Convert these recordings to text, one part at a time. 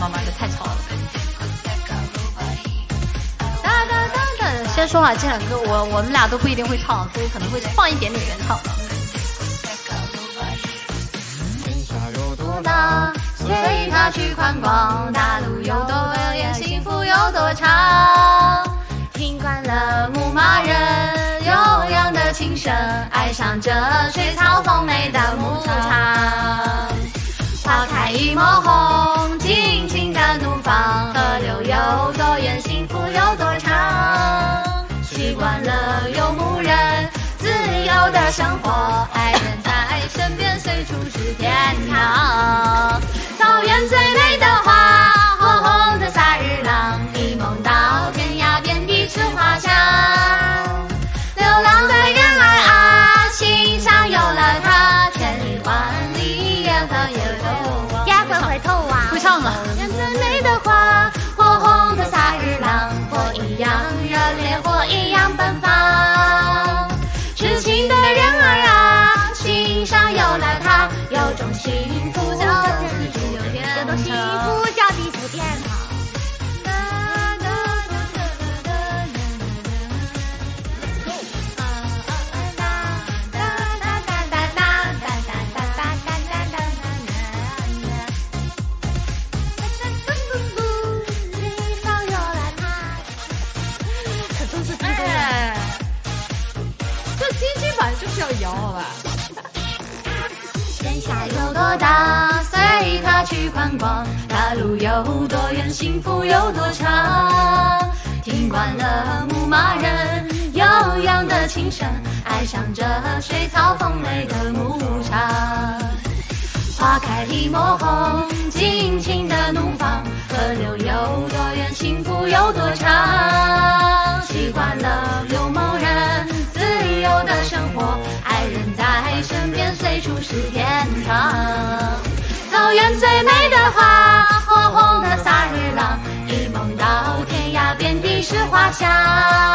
妈妈，这太吵了。哒哒哒哒，先说哈，这两歌我我们俩都不一定会唱，所以可能会放一点点原唱。大，随他去宽广，大路有多远，幸福有多长。听惯了牧马人悠扬的琴声，爱上这水草丰美的牧场。花开一抹红，习惯了游牧人自由的生活，爱人在身边，随处是天堂。草原最美的花，红红的萨日朗，一梦到天涯，遍地是花香。流浪的人儿啊，心上有了他，千里万里也会回头，也会回头啊！会唱了。烈，火一样奔放。痴情的人儿啊，心上有了他，有种幸福叫地久天这都幸福叫金曲版就是要摇，好吧？天下有多大，随他去宽广；大路有多远，幸福有多长。听惯了牧马人悠扬的琴声，爱上这水草丰美的牧场。花开一抹红，尽情的怒放。河流有多远，幸福有多长。身边，随处是天堂。草原最美的花，火红的萨日朗，一梦到天涯，遍地是花香。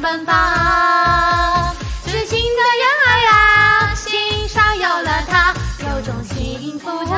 奔放。痴情的人儿啊，心上有了他，有种幸福叫